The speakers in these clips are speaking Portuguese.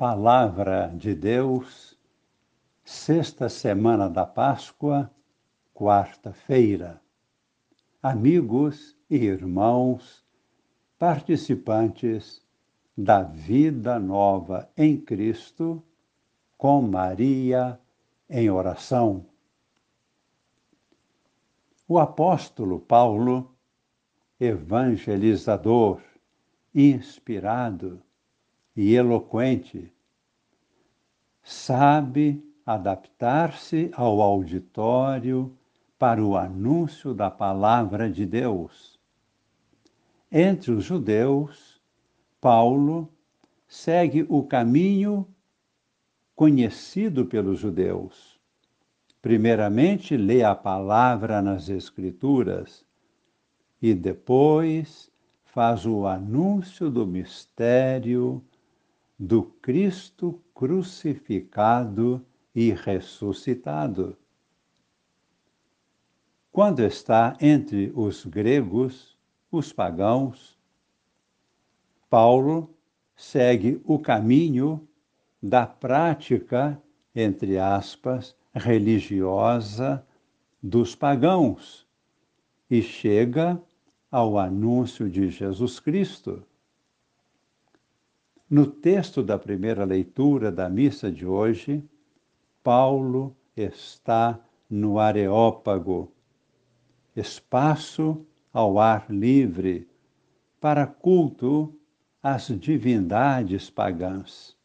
Palavra de Deus, sexta semana da Páscoa, quarta-feira. Amigos e irmãos, participantes da vida nova em Cristo, com Maria em oração. O apóstolo Paulo, evangelizador, inspirado e eloquente, sabe adaptar-se ao auditório para o anúncio da palavra de Deus. Entre os judeus, Paulo segue o caminho conhecido pelos judeus primeiramente lê a palavra nas Escrituras e depois faz o anúncio do mistério do Cristo crucificado e ressuscitado. Quando está entre os gregos, os pagãos, Paulo segue o caminho da prática, entre aspas, religiosa dos pagãos e chega ao anúncio de Jesus Cristo. No texto da primeira leitura da missa de hoje, Paulo está no Areópago, espaço ao ar livre para culto às divindades pagãs.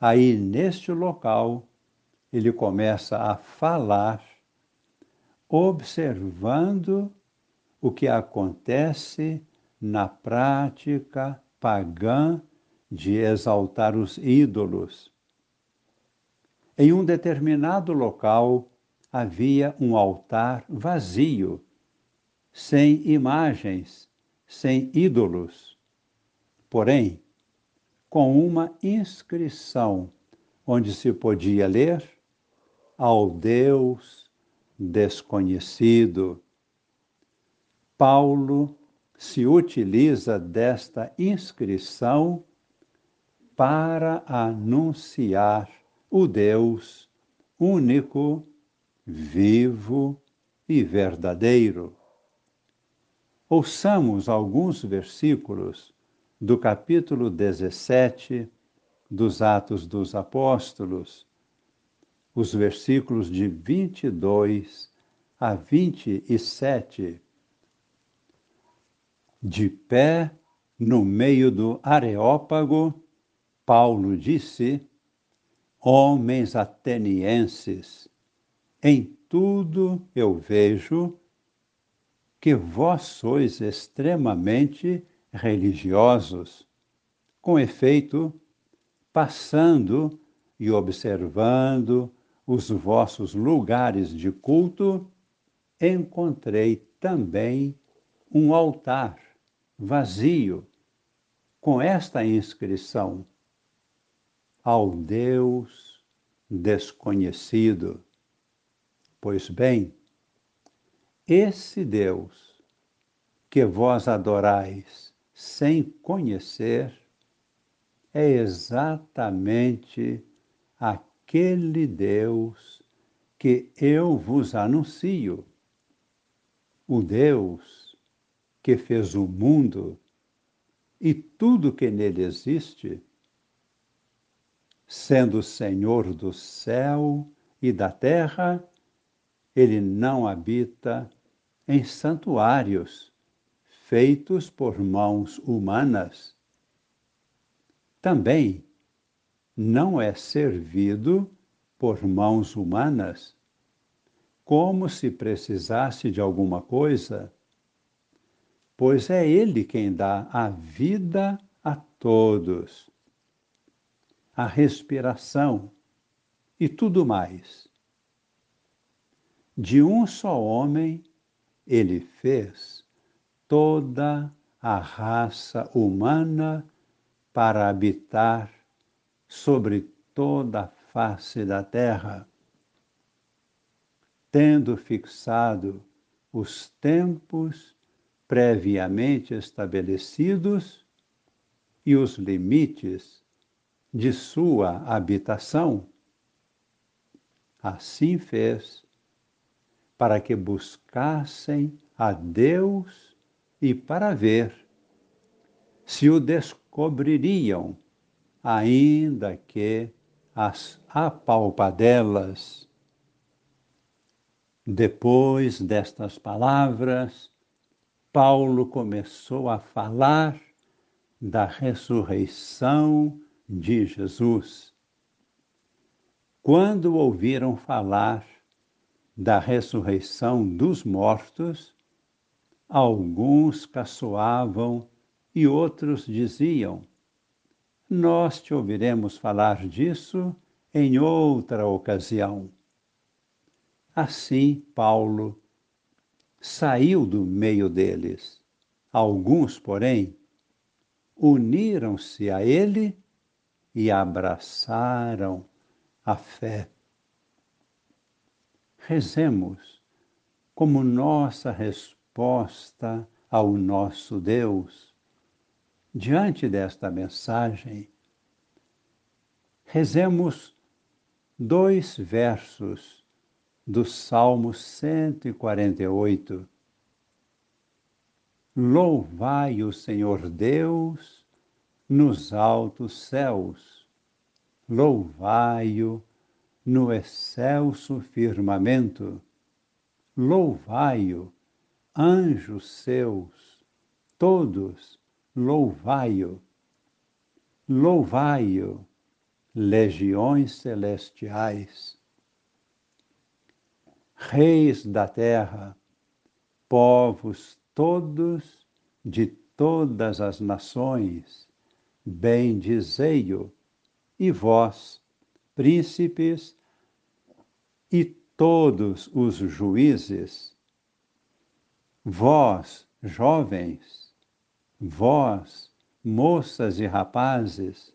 Aí, neste local, ele começa a falar, observando o que acontece na prática pagã de exaltar os ídolos. Em um determinado local havia um altar vazio, sem imagens, sem ídolos, porém com uma inscrição onde se podia ler ao Deus desconhecido. Paulo se utiliza desta inscrição para anunciar o Deus único, vivo e verdadeiro. Ouçamos alguns versículos do capítulo 17 dos Atos dos Apóstolos, os versículos de 22 a 27. De pé no meio do Areópago, Paulo disse: Homens atenienses, em tudo eu vejo que vós sois extremamente religiosos. Com efeito, passando e observando os vossos lugares de culto, encontrei também um altar vazio com esta inscrição: Ao Deus desconhecido. Pois bem, esse Deus que vós adorais sem conhecer é exatamente aquele Deus que eu vos anuncio. O Deus que fez o mundo e tudo que nele existe, sendo Senhor do céu e da terra, ele não habita em santuários feitos por mãos humanas. Também não é servido por mãos humanas, como se precisasse de alguma coisa, pois é Ele quem dá a vida a todos, a respiração e tudo mais. De um só homem, Ele fez toda a raça humana para habitar sobre toda a face da terra, tendo fixado os tempos previamente estabelecidos e os limites de sua habitação, assim fez para que buscassem a Deus e para ver se o descobririam, ainda que as apalpadelas. Depois destas palavras, Paulo começou a falar da ressurreição de Jesus. Quando ouviram falar da ressurreição dos mortos, alguns caçoavam e outros diziam: Nós te ouviremos falar disso em outra ocasião. Assim, Paulo saiu do meio deles. Alguns, porém, uniram-se a ele e abraçaram a fé rezemos como nossa resposta ao nosso Deus. Diante desta mensagem, rezemos dois versos do Salmo 148. Louvai o Senhor Deus nos altos céus, louvai-o no excelso firmamento. Louvai-o, anjos seus, todos louvai-o. Louvai-o, legiões celestiais. Reis da terra, povos todos de todas as nações, bendizei-o, e vós, príncipes e todos os juízes, vós, jovens, vós, moças e rapazes,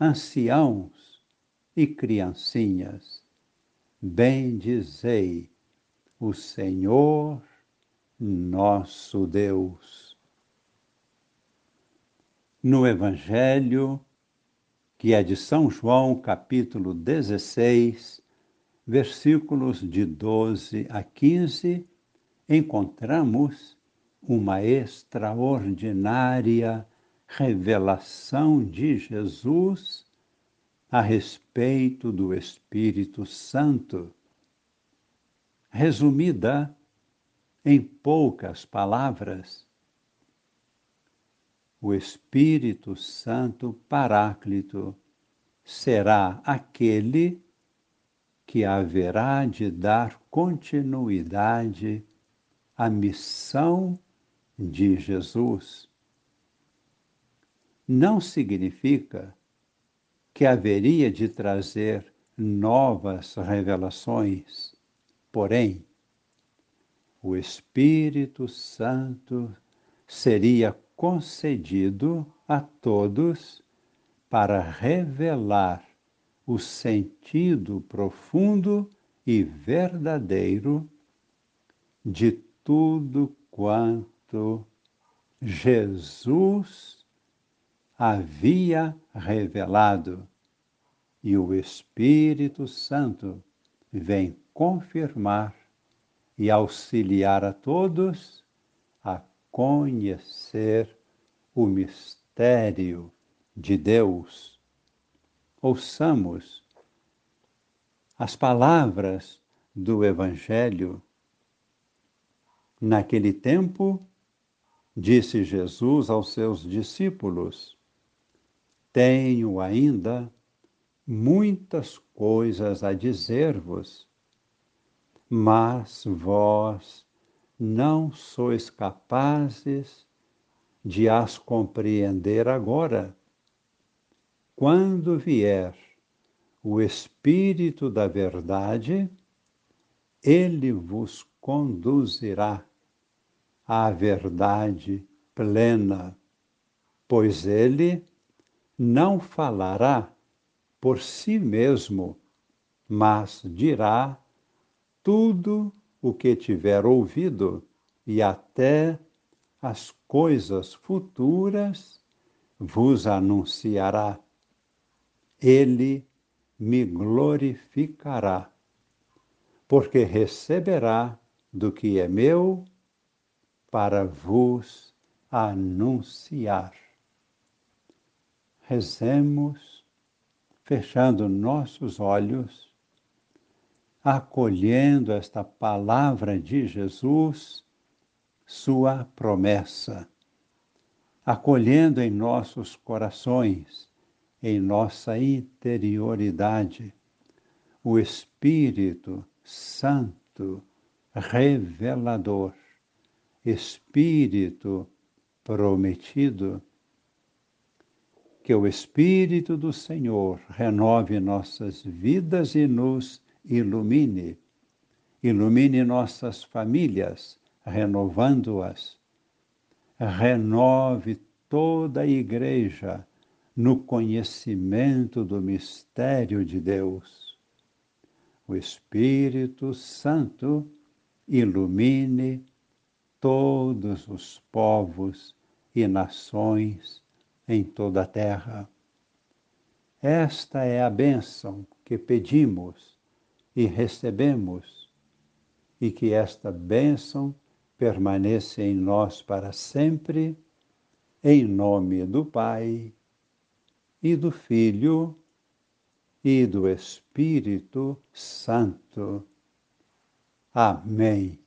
anciãos e criancinhas, bendizei o Senhor nosso Deus. No Evangelho, que é de São João, capítulo 16, versículos de 12 a 15, encontramos uma extraordinária revelação de Jesus a respeito do Espírito Santo, resumida em poucas palavras o Espírito Santo Paráclito será aquele que haverá de dar continuidade à missão de Jesus. Não significa que haveria de trazer novas revelações, porém, o Espírito Santo seria concedido a todos para revelar o sentido profundo e verdadeiro de tudo quanto Jesus havia revelado. E o Espírito Santo vem confirmar e auxiliar a todos a conhecer o mistério de Deus. Ouçamos as palavras do Evangelho. Naquele tempo, disse Jesus aos seus discípulos: Tenho ainda muitas coisas a dizer-vos, mas vós não sois capazes de as compreender agora. Quando vier o Espírito da Verdade, ele vos conduzirá à verdade plena, pois ele não falará por si mesmo, mas dirá tudo o que tiver ouvido, e até as coisas futuras vos anunciará. ele me glorificará, porque receberá do que é meu para vos anunciar. Rezemos, fechando nossos olhos, acolhendo esta palavra de Jesus, sua promessa, acolhendo em nossos corações, em nossa interioridade, o Espírito Santo revelador Espírito prometido, que o Espírito do Senhor renove nossas vidas e nos ilumine. Ilumine nossas famílias, renovando-as. Renove toda a igreja no conhecimento do mistério de Deus. O Espírito Santo ilumine todos os povos e nações em toda a terra. Esta é a bênção que pedimos e recebemos, e que esta bênção permaneça em nós para sempre, em nome do Pai e do Filho e do Espírito Santo. Amém.